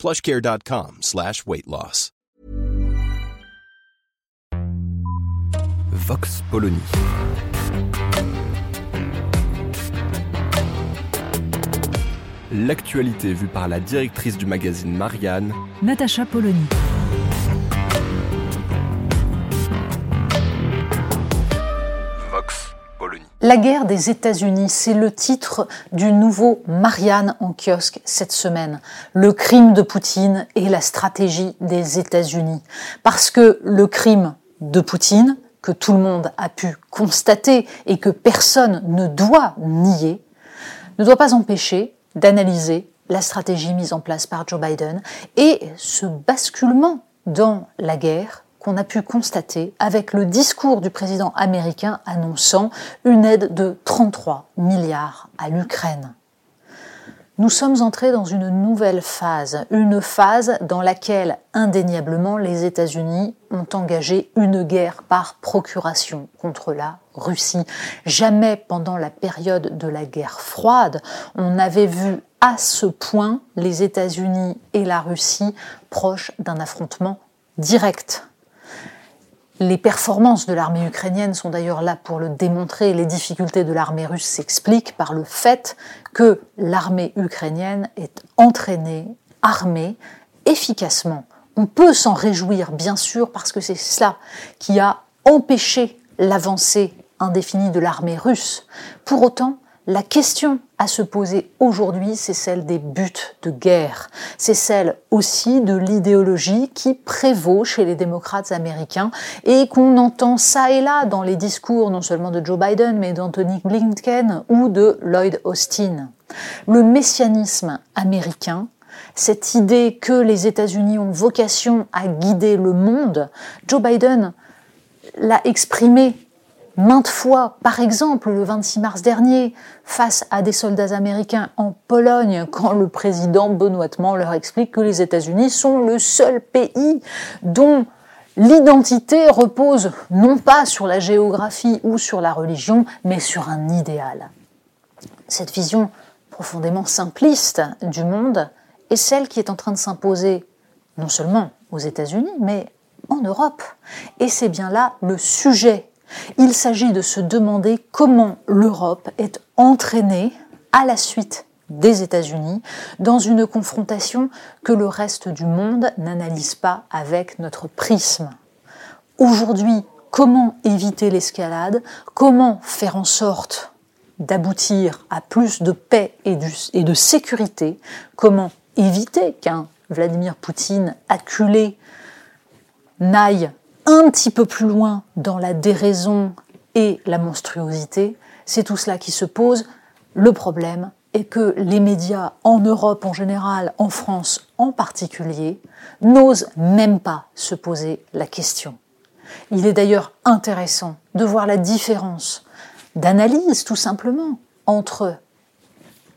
plushcare.com slash weight loss. Vox Polony. L'actualité vue par la directrice du magazine Marianne, Natacha Polony. La guerre des États-Unis, c'est le titre du nouveau Marianne en kiosque cette semaine. Le crime de Poutine et la stratégie des États-Unis. Parce que le crime de Poutine, que tout le monde a pu constater et que personne ne doit nier, ne doit pas empêcher d'analyser la stratégie mise en place par Joe Biden et ce basculement dans la guerre qu'on a pu constater avec le discours du président américain annonçant une aide de 33 milliards à l'Ukraine. Nous sommes entrés dans une nouvelle phase, une phase dans laquelle indéniablement les États-Unis ont engagé une guerre par procuration contre la Russie. Jamais pendant la période de la guerre froide, on avait vu à ce point les États-Unis et la Russie proches d'un affrontement direct. Les performances de l'armée ukrainienne sont d'ailleurs là pour le démontrer. Les difficultés de l'armée russe s'expliquent par le fait que l'armée ukrainienne est entraînée, armée, efficacement. On peut s'en réjouir, bien sûr, parce que c'est cela qui a empêché l'avancée indéfinie de l'armée russe. Pour autant, la question à se poser aujourd'hui, c'est celle des buts de guerre. C'est celle aussi de l'idéologie qui prévaut chez les démocrates américains et qu'on entend ça et là dans les discours non seulement de Joe Biden, mais d'Anthony Blinken ou de Lloyd Austin. Le messianisme américain, cette idée que les États-Unis ont vocation à guider le monde, Joe Biden l'a exprimé maintes fois, par exemple le 26 mars dernier, face à des soldats américains en Pologne, quand le président benoîtement leur explique que les États-Unis sont le seul pays dont l'identité repose non pas sur la géographie ou sur la religion, mais sur un idéal. Cette vision profondément simpliste du monde est celle qui est en train de s'imposer non seulement aux États-Unis, mais en Europe. Et c'est bien là le sujet il s'agit de se demander comment l'Europe est entraînée à la suite des États-Unis dans une confrontation que le reste du monde n'analyse pas avec notre prisme. Aujourd'hui, comment éviter l'escalade? Comment faire en sorte d'aboutir à plus de paix et, de sécurité? Comment éviter qu'un Vladimir Poutine acculé n'aille un petit peu plus loin dans la déraison et la monstruosité, c'est tout cela qui se pose. Le problème est que les médias en Europe en général, en France en particulier, n'osent même pas se poser la question. Il est d'ailleurs intéressant de voir la différence d'analyse tout simplement entre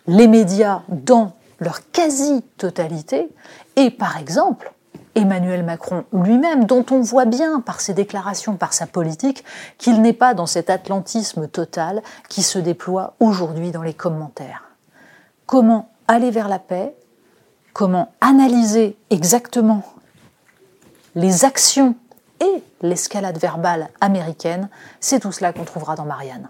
les médias dans leur quasi-totalité et par exemple Emmanuel Macron lui-même, dont on voit bien par ses déclarations, par sa politique, qu'il n'est pas dans cet atlantisme total qui se déploie aujourd'hui dans les commentaires. Comment aller vers la paix? Comment analyser exactement les actions et l'escalade verbale américaine? C'est tout cela qu'on trouvera dans Marianne.